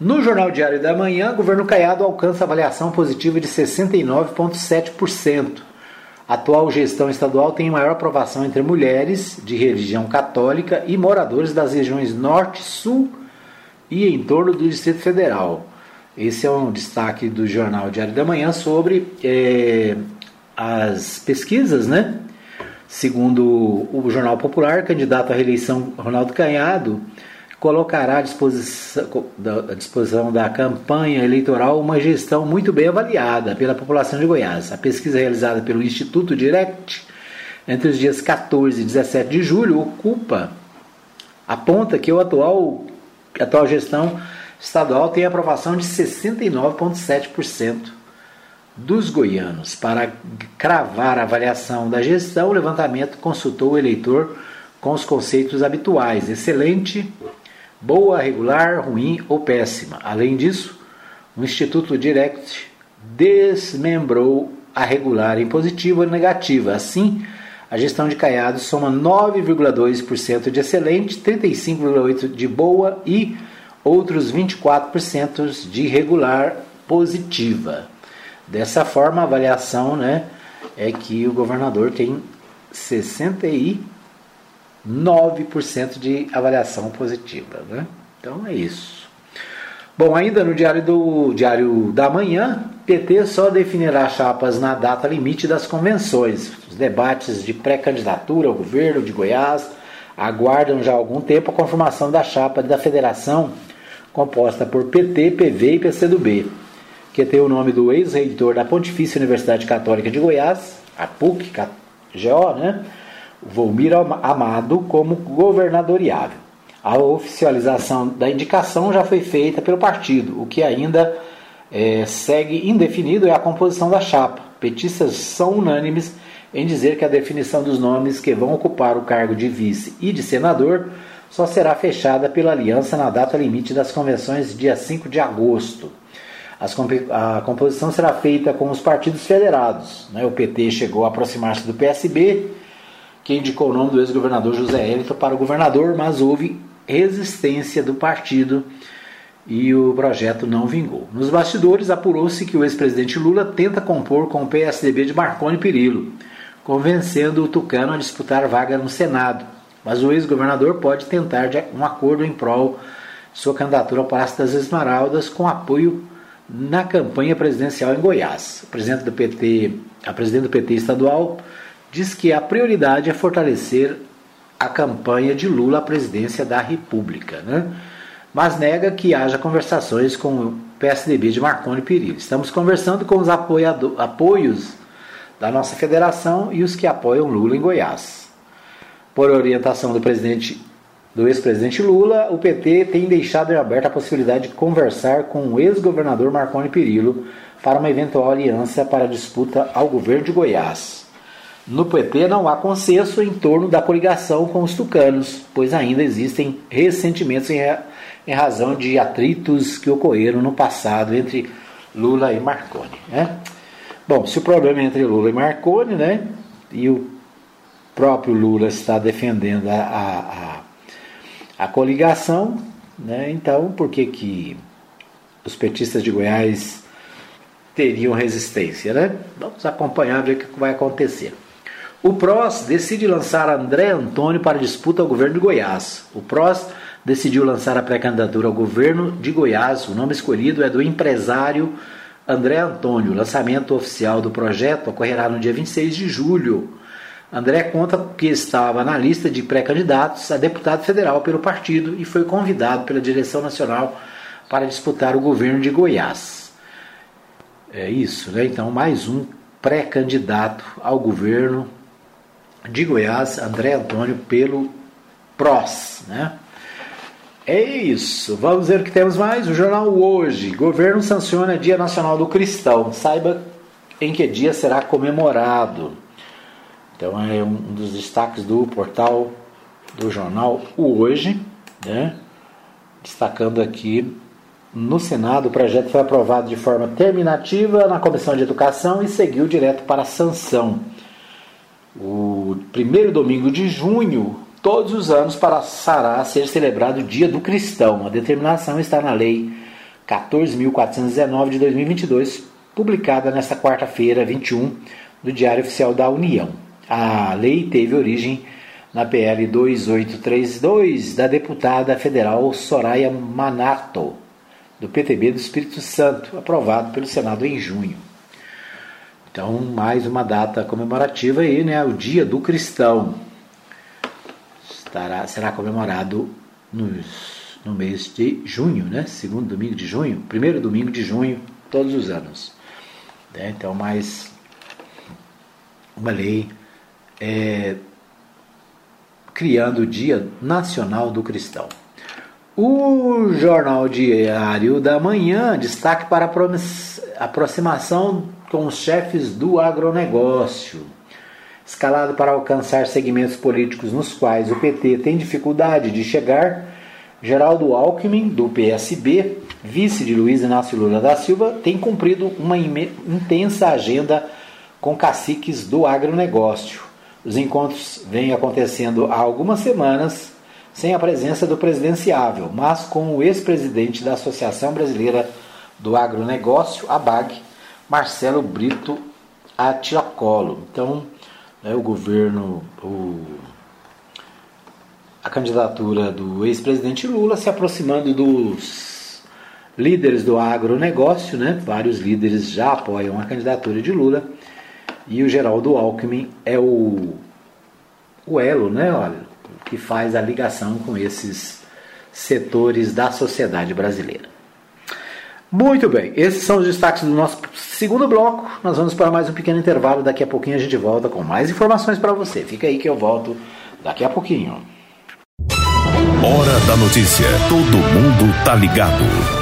No Jornal Diário da Manhã, governo Caiado alcança avaliação positiva de 69,7%. A atual gestão estadual tem maior aprovação entre mulheres de religião católica e moradores das regiões Norte, Sul e em torno do Distrito Federal. Esse é um destaque do Jornal Diário da Manhã sobre é, as pesquisas, né? Segundo o Jornal Popular, candidato à reeleição Ronaldo Canhado colocará à disposição, à disposição da campanha eleitoral uma gestão muito bem avaliada pela população de Goiás. A pesquisa realizada pelo Instituto Direct entre os dias 14 e 17 de julho ocupa aponta que o atual, a atual gestão estadual tem aprovação de 69,7% dos goianos. Para cravar a avaliação da gestão, o levantamento consultou o eleitor com os conceitos habituais: excelente, boa, regular, ruim ou péssima. Além disso, o Instituto Direct desmembrou a regular em positiva ou negativa. Assim, a gestão de Caiado soma 9,2% de excelente, 35,8% de boa e outros 24% de regular positiva. Dessa forma, a avaliação né, é que o governador tem 60 e 9% de avaliação positiva. Né? Então é isso. Bom, ainda no Diário, do, Diário da Manhã, PT só definirá chapas na data limite das convenções. Os debates de pré-candidatura ao governo de Goiás aguardam já há algum tempo a confirmação da chapa da federação composta por PT, PV e PCdoB, que tem o nome do ex-reitor da Pontifícia Universidade Católica de Goiás, a PUC, GO, né? Volmir Amado como governadoriável. A oficialização da indicação já foi feita pelo partido, o que ainda é, segue indefinido é a composição da chapa. Petistas são unânimes em dizer que a definição dos nomes que vão ocupar o cargo de vice e de senador só será fechada pela aliança na data limite das convenções, dia 5 de agosto. a composição será feita com os partidos federados. Né? O PT chegou a aproximar-se do PSB que indicou o nome do ex-governador José Hélito para o governador, mas houve resistência do partido e o projeto não vingou. Nos bastidores, apurou-se que o ex-presidente Lula tenta compor com o PSDB de Marconi Perillo, convencendo o Tucano a disputar vaga no Senado. Mas o ex-governador pode tentar um acordo em prol de sua candidatura ao Palácio das Esmeraldas com apoio na campanha presidencial em Goiás. Presidente do PT, a presidente do PT estadual, diz que a prioridade é fortalecer a campanha de Lula à presidência da República, né? mas nega que haja conversações com o PSDB de Marconi Perillo. Estamos conversando com os apoios da nossa federação e os que apoiam Lula em Goiás. Por orientação do presidente do ex-presidente Lula, o PT tem deixado aberta a possibilidade de conversar com o ex-governador Marconi Perillo para uma eventual aliança para a disputa ao governo de Goiás. No PT não há consenso em torno da coligação com os tucanos, pois ainda existem ressentimentos em, em razão de atritos que ocorreram no passado entre Lula e Marconi. Né? Bom, se o problema é entre Lula e Marconi, né, e o próprio Lula está defendendo a, a, a, coligação, né, então por que, que os petistas de Goiás teriam resistência? Né? Vamos acompanhar ver o que vai acontecer. O PROS decide lançar André Antônio para disputa ao governo de Goiás. O PROS decidiu lançar a pré-candidatura ao governo de Goiás. O nome escolhido é do empresário André Antônio. O lançamento oficial do projeto ocorrerá no dia 26 de julho. André conta que estava na lista de pré-candidatos a deputado federal pelo partido e foi convidado pela direção nacional para disputar o governo de Goiás. É isso, né? Então, mais um pré-candidato ao governo de Goiás, André Antônio, pelo PROS. Né? É isso. Vamos ver o que temos mais. O jornal Hoje. Governo sanciona Dia Nacional do Cristão. Saiba em que dia será comemorado. Então é um dos destaques do portal do jornal Hoje. Né? destacando aqui no Senado, o projeto foi aprovado de forma terminativa na Comissão de Educação e seguiu direto para a sanção. O primeiro domingo de junho, todos os anos, passará a ser celebrado o Dia do Cristão. A determinação está na Lei 14.419 de 2022, publicada nesta quarta-feira, 21, do Diário Oficial da União. A lei teve origem na PL 2832 da deputada federal Soraya Manato, do PTB do Espírito Santo, aprovado pelo Senado em junho. Então, mais uma data comemorativa aí, né? O Dia do Cristão. Estará, será comemorado nos, no mês de junho, né? Segundo domingo de junho, primeiro domingo de junho, todos os anos. Né? Então, mais uma lei é, criando o Dia Nacional do Cristão. O Jornal Diário da Manhã destaque para a aproximação com os chefes do agronegócio. Escalado para alcançar segmentos políticos nos quais o PT tem dificuldade de chegar, Geraldo Alckmin, do PSB, vice de Luiz Inácio Lula da Silva, tem cumprido uma intensa agenda com caciques do agronegócio. Os encontros vêm acontecendo há algumas semanas sem a presença do presidenciável, mas com o ex-presidente da Associação Brasileira do Agronegócio, ABAG, Marcelo Brito Atiacolo. Então, né, o governo, o, a candidatura do ex-presidente Lula se aproximando dos líderes do agronegócio, né? vários líderes já apoiam a candidatura de Lula, e o Geraldo Alckmin é o, o elo, né? Olha, que faz a ligação com esses setores da sociedade brasileira. Muito bem, esses são os destaques do nosso segundo bloco. Nós vamos para mais um pequeno intervalo. Daqui a pouquinho a gente volta com mais informações para você. Fica aí que eu volto daqui a pouquinho. Hora da notícia. Todo mundo tá ligado.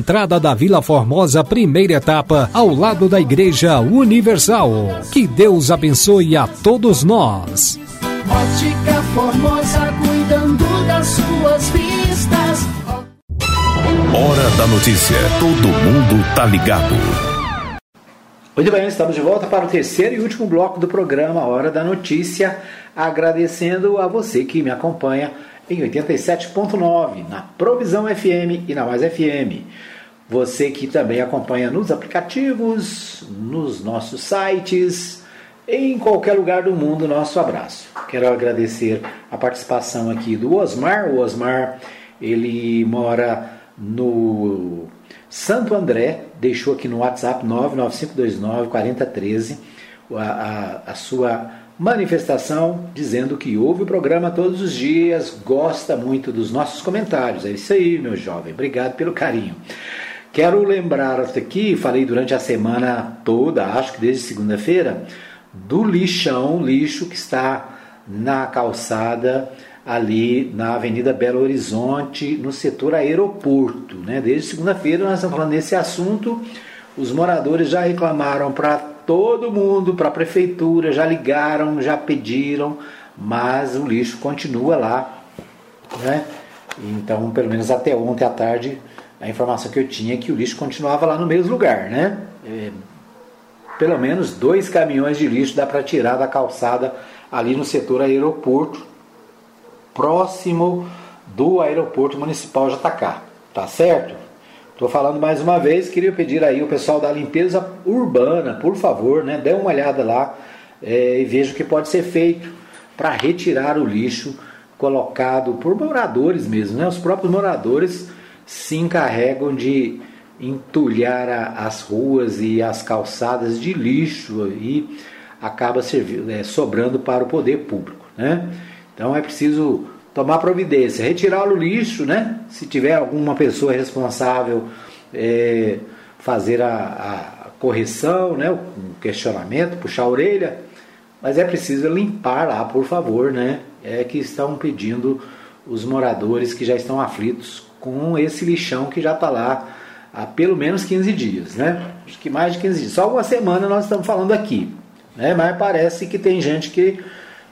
entrada da Vila Formosa, primeira etapa, ao lado da Igreja Universal. Que Deus abençoe a todos nós. Ótica Formosa, cuidando das suas vistas. Hora da notícia. Todo mundo tá ligado. Muito bem, estamos de volta para o terceiro e último bloco do programa Hora da Notícia, agradecendo a você que me acompanha em 87.9 na Provisão FM e na Mais FM. Você que também acompanha nos aplicativos, nos nossos sites, em qualquer lugar do mundo, nosso abraço. Quero agradecer a participação aqui do Osmar. O Osmar, ele mora no Santo André, deixou aqui no WhatsApp 995294013 a, a, a sua manifestação dizendo que ouve o programa todos os dias, gosta muito dos nossos comentários. É isso aí, meu jovem. Obrigado pelo carinho. Quero lembrar aqui, falei durante a semana toda, acho que desde segunda-feira, do lixão, lixo que está na calçada ali na Avenida Belo Horizonte, no setor aeroporto. Né? Desde segunda-feira nós estamos falando desse assunto. Os moradores já reclamaram para todo mundo, para a prefeitura, já ligaram, já pediram, mas o lixo continua lá. Né? Então, pelo menos até ontem à tarde, a informação que eu tinha é que o lixo continuava lá no mesmo lugar. Né? É, pelo menos dois caminhões de lixo dá para tirar da calçada ali no setor aeroporto próximo do aeroporto municipal JK. Tá certo? Estou falando mais uma vez, queria pedir aí o pessoal da limpeza urbana, por favor, né, dê uma olhada lá é, e veja o que pode ser feito para retirar o lixo colocado por moradores mesmo. Né? Os próprios moradores se encarregam de entulhar a, as ruas e as calçadas de lixo e acaba servindo, é, sobrando para o poder público. Né? Então é preciso tomar providência, retirar o lixo, né? Se tiver alguma pessoa responsável, é, fazer a, a, correção, né? O questionamento, puxar a orelha, mas é preciso limpar lá, por favor, né? É que estão pedindo os moradores que já estão aflitos com esse lixão que já está lá há pelo menos 15 dias, né? Acho que mais de 15 dias. Só uma semana nós estamos falando aqui, né? Mas parece que tem gente que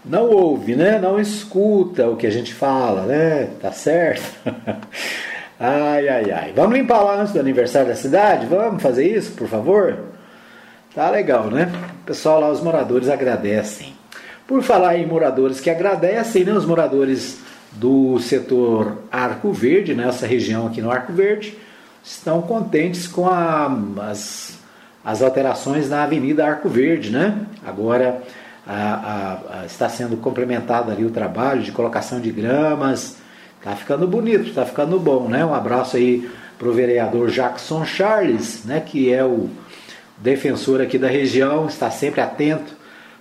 não ouve, né? Não escuta o que a gente fala, né? Tá certo? <laughs> ai, ai, ai. Vamos limpar lá antes do aniversário da cidade? Vamos fazer isso, por favor? Tá legal, né? O pessoal lá, os moradores agradecem. Por falar em moradores que agradecem, né? Os moradores do setor Arco Verde, nessa região aqui no Arco Verde, estão contentes com a, as, as alterações na Avenida Arco Verde, né? Agora a, a, a, está sendo complementado ali o trabalho de colocação de gramas. Está ficando bonito, está ficando bom, né? Um abraço aí para o vereador Jackson Charles, né? Que é o defensor aqui da região, está sempre atento.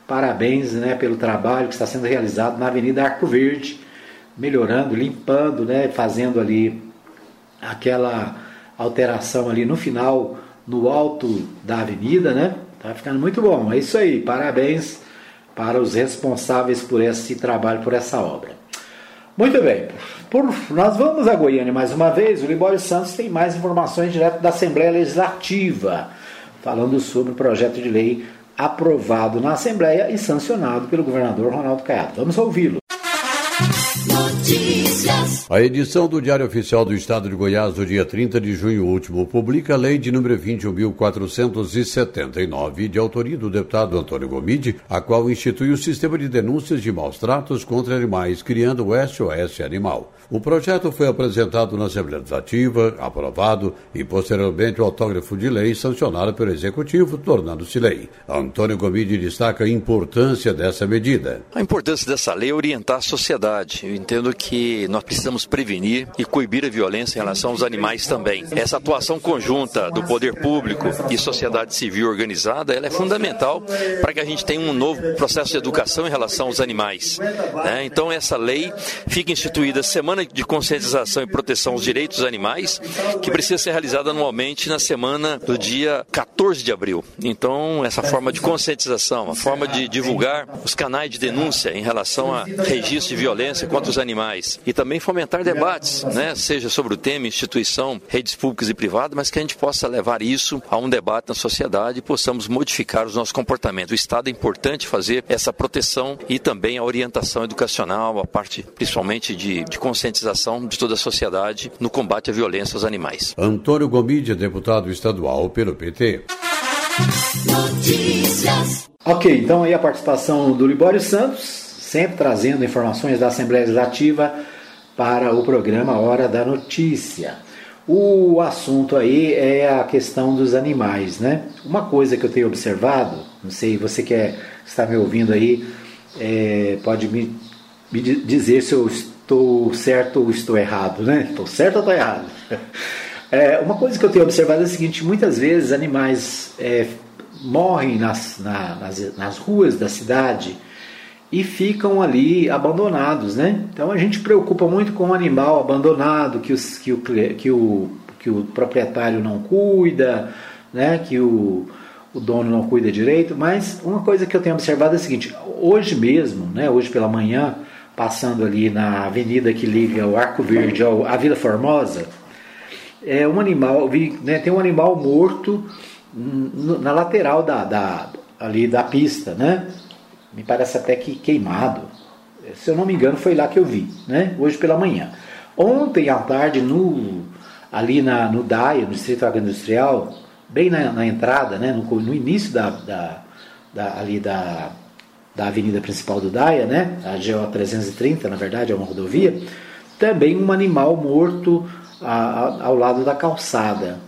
Parabéns, né? Pelo trabalho que está sendo realizado na Avenida Arco Verde, melhorando, limpando, né? Fazendo ali aquela alteração ali no final, no alto da avenida, né? Tá ficando muito bom. É isso aí. Parabéns para os responsáveis por esse trabalho, por essa obra. Muito bem, por, nós vamos a Goiânia mais uma vez. O Libório Santos tem mais informações direto da Assembleia Legislativa, falando sobre o projeto de lei aprovado na Assembleia e sancionado pelo governador Ronaldo Caiado. Vamos ouvi-lo. Notícias. A edição do Diário Oficial do Estado de Goiás, do dia 30 de junho último, publica a lei de número 21.479, de autoria do deputado Antônio Gomide, a qual institui o sistema de denúncias de maus tratos contra animais, criando o SOS Animal. O projeto foi apresentado na Assembleia Legislativa, aprovado e posteriormente o autógrafo de lei sancionado pelo Executivo, tornando-se lei. Antônio Gomide destaca a importância dessa medida. A importância dessa lei é orientar a sociedade. Eu entendo que nós precisamos prevenir e coibir a violência em relação aos animais também. Essa atuação conjunta do poder público e sociedade civil organizada, ela é fundamental para que a gente tenha um novo processo de educação em relação aos animais. Né? Então essa lei fica instituída semana semana de conscientização e proteção aos direitos dos animais, que precisa ser realizada anualmente na semana do dia 14 de abril. Então, essa forma de conscientização, a forma de divulgar os canais de denúncia em relação a registro de violência contra os animais e também fomentar debates, né, seja sobre o tema, instituição, redes públicas e privadas, mas que a gente possa levar isso a um debate na sociedade e possamos modificar os nossos comportamentos. O Estado é importante fazer essa proteção e também a orientação educacional, a parte principalmente de, de conscientização conscientização de toda a sociedade no combate à violência aos animais. Antônio Gomide, deputado estadual pelo PT. Notícias. Ok, então aí a participação do Libório Santos, sempre trazendo informações da Assembleia Legislativa para o programa Hora da Notícia. O assunto aí é a questão dos animais, né? Uma coisa que eu tenho observado, não sei, você que é, está me ouvindo aí, é, pode me, me dizer se eu estou certo ou estou errado, né? Estou certo ou estou errado? <laughs> É, uma coisa que eu tenho observado é a seguinte: muitas vezes animais é, morrem nas, na, nas, nas ruas da cidade e ficam ali abandonados, né? Então a gente preocupa muito com o animal abandonado, que, os, que, o, que, o, que o proprietário não cuida, né? Que o, o dono não cuida direito, mas uma coisa que eu tenho observado é a seguinte: hoje mesmo, né, hoje pela manhã, passando ali na avenida que liga o Arco Verde ao, à Vila Formosa, é um animal, né, tem um animal morto na lateral da, da, ali da pista, né? Me parece até que queimado. Se eu não me engano, foi lá que eu vi, né? Hoje pela manhã. Ontem à tarde, no, ali na, no DAIA, no Distrito Agroindustrial, bem na, na entrada, né? no, no início da, da, da, ali da, da avenida principal do DAIA, né? a GO 330, na verdade, é uma rodovia, também um animal morto a, a, ao lado da calçada.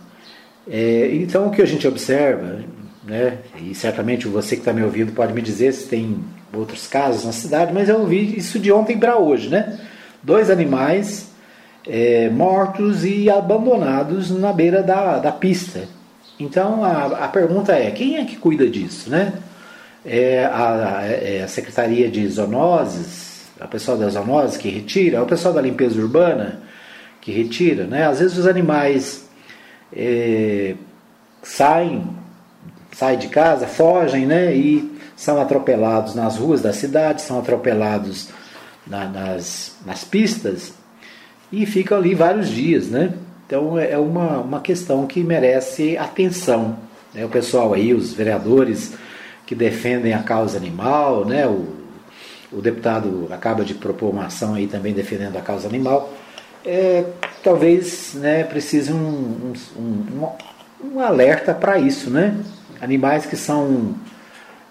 É, então, o que a gente observa, né, e certamente você que está me ouvindo pode me dizer se tem outros casos na cidade, mas eu ouvi isso de ontem para hoje, né? Dois animais é, mortos e abandonados na beira da, da pista. Então a, a pergunta é: quem é que cuida disso, né? É a, é a Secretaria de Zoonoses, a pessoal das zoonoses que retira, é o pessoal da limpeza urbana que retira, né? Às vezes os animais é, saem, saem de casa, fogem, né? E são atropelados nas ruas da cidade, são atropelados na, nas, nas pistas e ficam ali vários dias, né? Então é uma, uma questão que merece atenção. Né? O pessoal aí, os vereadores que defendem a causa animal, né? O, o deputado acaba de propor uma ação aí também defendendo a causa animal. É, talvez né, precise um, um, um, um alerta para isso, né? Animais que são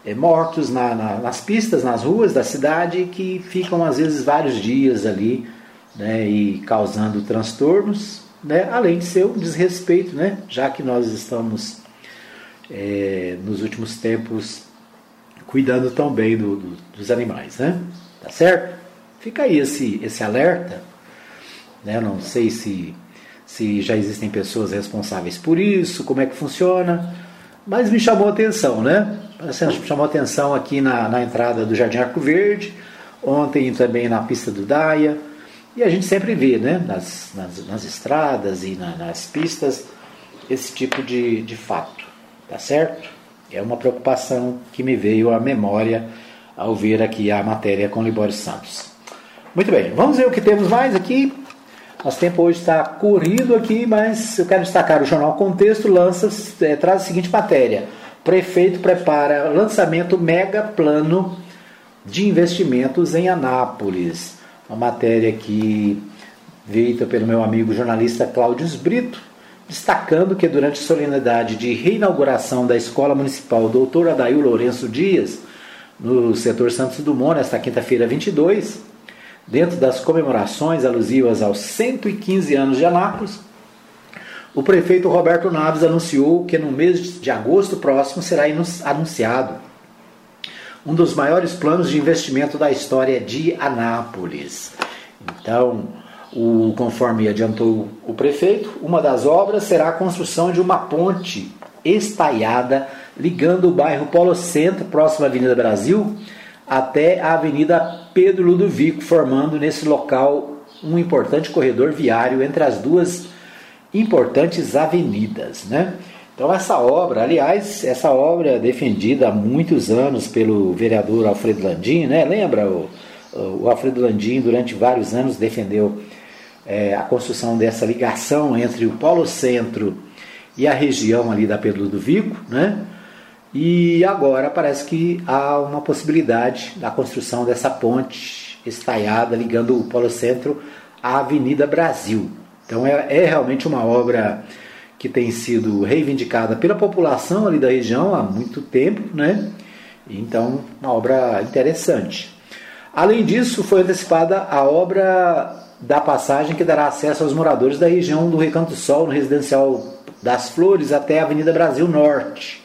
é, mortos na, na, nas pistas, nas ruas da cidade, que ficam às vezes vários dias ali né, e causando transtornos, né, além de ser um desrespeito, né, já que nós estamos é, nos últimos tempos cuidando tão bem do, do, dos animais, né? Tá certo? Fica aí esse, esse alerta, né? Não sei se, se já existem pessoas responsáveis por isso, como é que funciona, mas me chamou a atenção, né? Chamou a atenção aqui na, na entrada do Jardim Arco Verde, ontem também na pista do Daia, e a gente sempre vê né, nas, nas, nas estradas e na, nas pistas esse tipo de, de fato, tá certo? É uma preocupação que me veio à memória ao ver aqui a matéria com Libório Santos. Muito bem, vamos ver o que temos mais aqui. Nosso tempo hoje está corrido aqui, mas eu quero destacar o jornal Contexto lança, é, traz a seguinte matéria: Prefeito prepara lançamento mega plano de investimentos em Anápolis uma matéria aqui feita pelo meu amigo jornalista Cláudio Brito, destacando que durante a solenidade de reinauguração da Escola Municipal Doutor Adail Lourenço Dias, no setor Santos Dumont, nesta quinta-feira 22, dentro das comemorações alusivas aos 115 anos de Anápolis, o prefeito Roberto Naves anunciou que no mês de agosto próximo será anunciado um dos maiores planos de investimento da história de Anápolis. Então, o, conforme adiantou o prefeito, uma das obras será a construção de uma ponte estaiada ligando o bairro Polo Centro, próximo à Avenida Brasil, até a Avenida Pedro Ludovico, formando nesse local um importante corredor viário entre as duas importantes avenidas. Né? Então essa obra, aliás, essa obra é defendida há muitos anos pelo vereador Alfredo Landim, né? Lembra o, o Alfredo Landim durante vários anos defendeu é, a construção dessa ligação entre o Polo Centro e a região ali da Pedro do Vico, né? E agora parece que há uma possibilidade da construção dessa ponte estaiada ligando o Polo Centro à Avenida Brasil. Então é, é realmente uma obra que tem sido reivindicada pela população ali da região há muito tempo, né? Então, uma obra interessante. Além disso, foi antecipada a obra da passagem que dará acesso aos moradores da região do Recanto Sol, no residencial das Flores, até a Avenida Brasil Norte.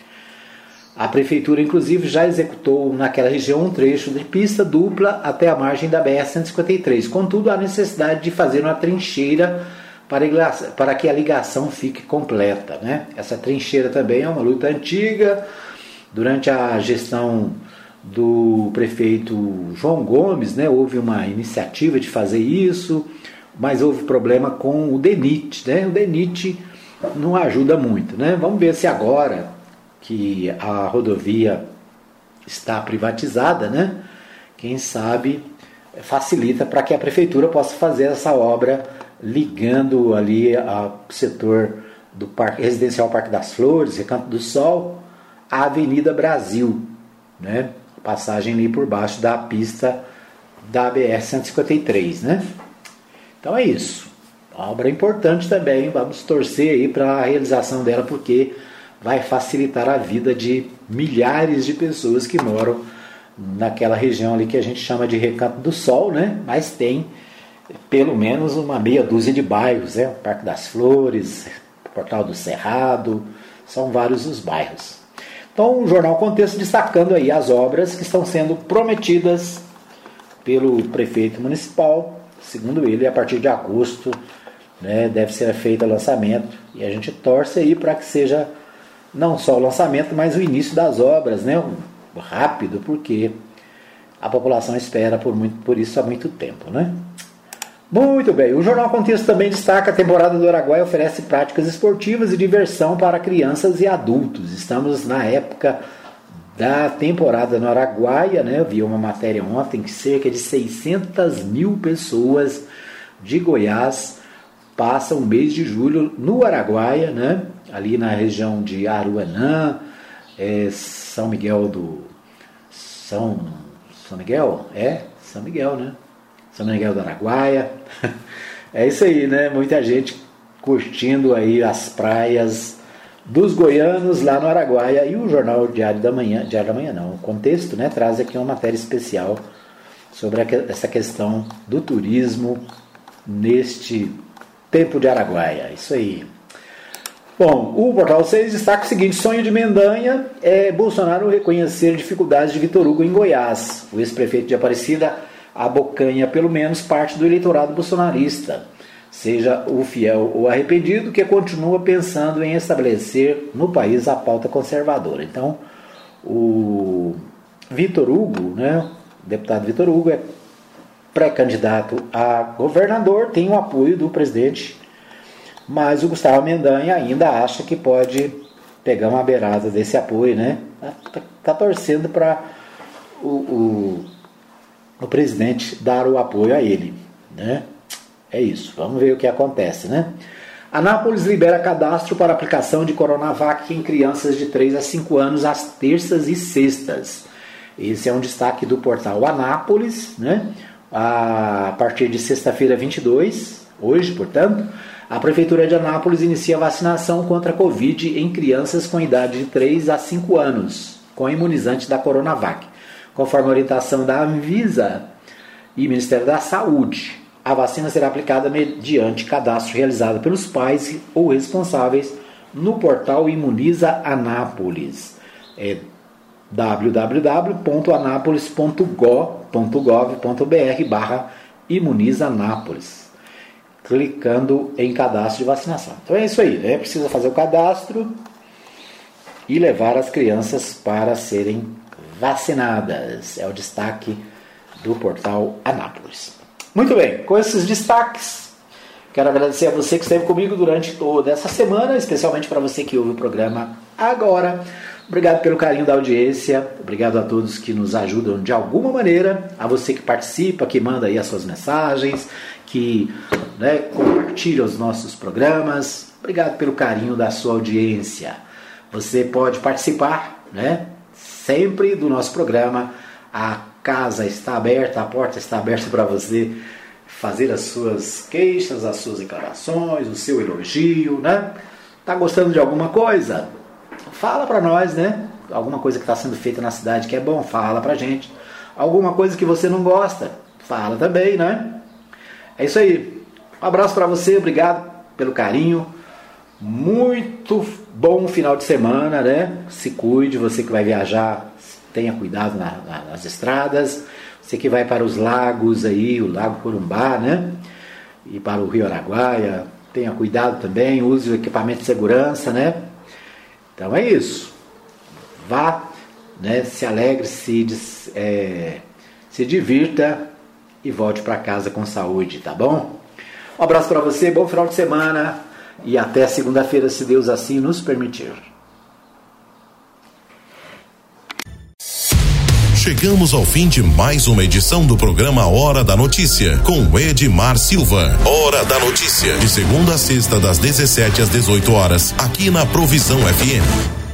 A prefeitura, inclusive, já executou naquela região um trecho de pista dupla até a margem da BR-153. Contudo, há necessidade de fazer uma trincheira para, que a ligação fique completa. Né? Essa trincheira também é uma luta antiga. Durante a gestão do prefeito João Gomes, né, houve uma iniciativa de fazer isso, mas houve problema com o DENIT. Né? O DENIT não ajuda muito. Né? Vamos ver se agora que a rodovia está privatizada, né? Quem sabe facilita para que a prefeitura possa fazer essa obra ligando ali ao setor do Parque Residencial Parque das Flores, Recanto do Sol, à Avenida Brasil, né? Passagem ali por baixo da pista da BR 153, né? Então é isso. Uma obra importante também, vamos torcer aí para a realização dela porque vai facilitar a vida de milhares de pessoas que moram naquela região ali que a gente chama de Recanto do Sol, né? Mas tem pelo menos uma meia dúzia de bairros, né? Parque das Flores, Portal do Cerrado, são vários os bairros. Então, o Jornal Contexto destacando aí as obras que estão sendo prometidas pelo prefeito municipal, segundo ele, a partir de agosto né, deve ser feito o lançamento. E a gente torce aí para que seja não só o lançamento, mas o início das obras, né, rápido, porque a população espera por, muito, por isso há muito tempo, né? Muito bem, o Jornal Contexto também destaca a temporada do Araguaia oferece práticas esportivas e diversão para crianças e adultos. Estamos na época da temporada no Araguaia, né? Eu vi uma matéria ontem que cerca de 600 mil pessoas de Goiás passam o mês de julho no Araguaia, né? Ali na região de Aruanã, é, São Miguel do São São Miguel, é São Miguel, né? São Miguel do Araguaia. <laughs> É isso aí, né? Muita gente curtindo aí as praias dos goianos lá no Araguaia e o jornal Diário da Manhã, Diário da Manhã não, o contexto, né, traz aqui uma matéria especial sobre essa questão do turismo neste tempo de Araguaia. Isso aí. Bom, o Portal 6 destaca o seguinte: sonho de Mendanha é Bolsonaro reconhecer dificuldades de Vitor Hugo em Goiás. O ex-prefeito de Aparecida abocanha pelo menos parte do eleitorado bolsonarista, seja o fiel ou arrependido, que continua pensando em estabelecer no país a pauta conservadora. Então, o Vitor Hugo, né, o deputado Vitor Hugo, é pré-candidato a governador, tem o apoio do presidente, mas o Gustavo Mendanha ainda acha que pode pegar uma beirada desse apoio, né? Tá, tá torcendo para o, o o presidente dar o apoio a ele. Né? É isso, vamos ver o que acontece. Né? Anápolis libera cadastro para aplicação de Coronavac em crianças de 3 a 5 anos às terças e sextas. Esse é um destaque do portal Anápolis, né? A partir de sexta-feira 22, hoje, portanto, a Prefeitura de Anápolis inicia a vacinação contra a Covid em crianças com idade de 3 a 5 anos, com imunizante da Coronavac conforme a orientação da Anvisa e Ministério da Saúde. A vacina será aplicada mediante cadastro realizado pelos pais ou responsáveis no portal Imuniza Anápolis. É www.anápolis.gov.br barra Imuniza Anápolis clicando em cadastro de vacinação. Então é isso aí, né? precisa fazer o cadastro e levar as crianças para serem vacinadas. É o destaque do portal Anápolis. Muito bem, com esses destaques, quero agradecer a você que esteve comigo durante toda essa semana, especialmente para você que ouve o programa agora. Obrigado pelo carinho da audiência, obrigado a todos que nos ajudam de alguma maneira, a você que participa, que manda aí as suas mensagens, que né, compartilha os nossos programas. Obrigado pelo carinho da sua audiência. Você pode participar, né? Sempre do nosso programa. A casa está aberta, a porta está aberta para você fazer as suas queixas, as suas declarações, o seu elogio, né? Tá gostando de alguma coisa? Fala para nós, né? Alguma coisa que está sendo feita na cidade que é bom, fala pra gente. Alguma coisa que você não gosta, fala também, né? É isso aí. Um abraço para você, obrigado pelo carinho. Muito bom final de semana, né? Se cuide, você que vai viajar, tenha cuidado na, na, nas estradas. Você que vai para os lagos aí, o Lago Corumbá, né? E para o Rio Araguaia, tenha cuidado também, use o equipamento de segurança, né? Então é isso. Vá, né? Se alegre, se, é, se divirta e volte para casa com saúde, tá bom? Um abraço para você, bom final de semana e até segunda-feira, se Deus assim nos permitir. Chegamos ao fim de mais uma edição do programa Hora da Notícia, com Edmar Silva. Hora da Notícia, de segunda a sexta, das 17 às 18 horas, aqui na Provisão FM.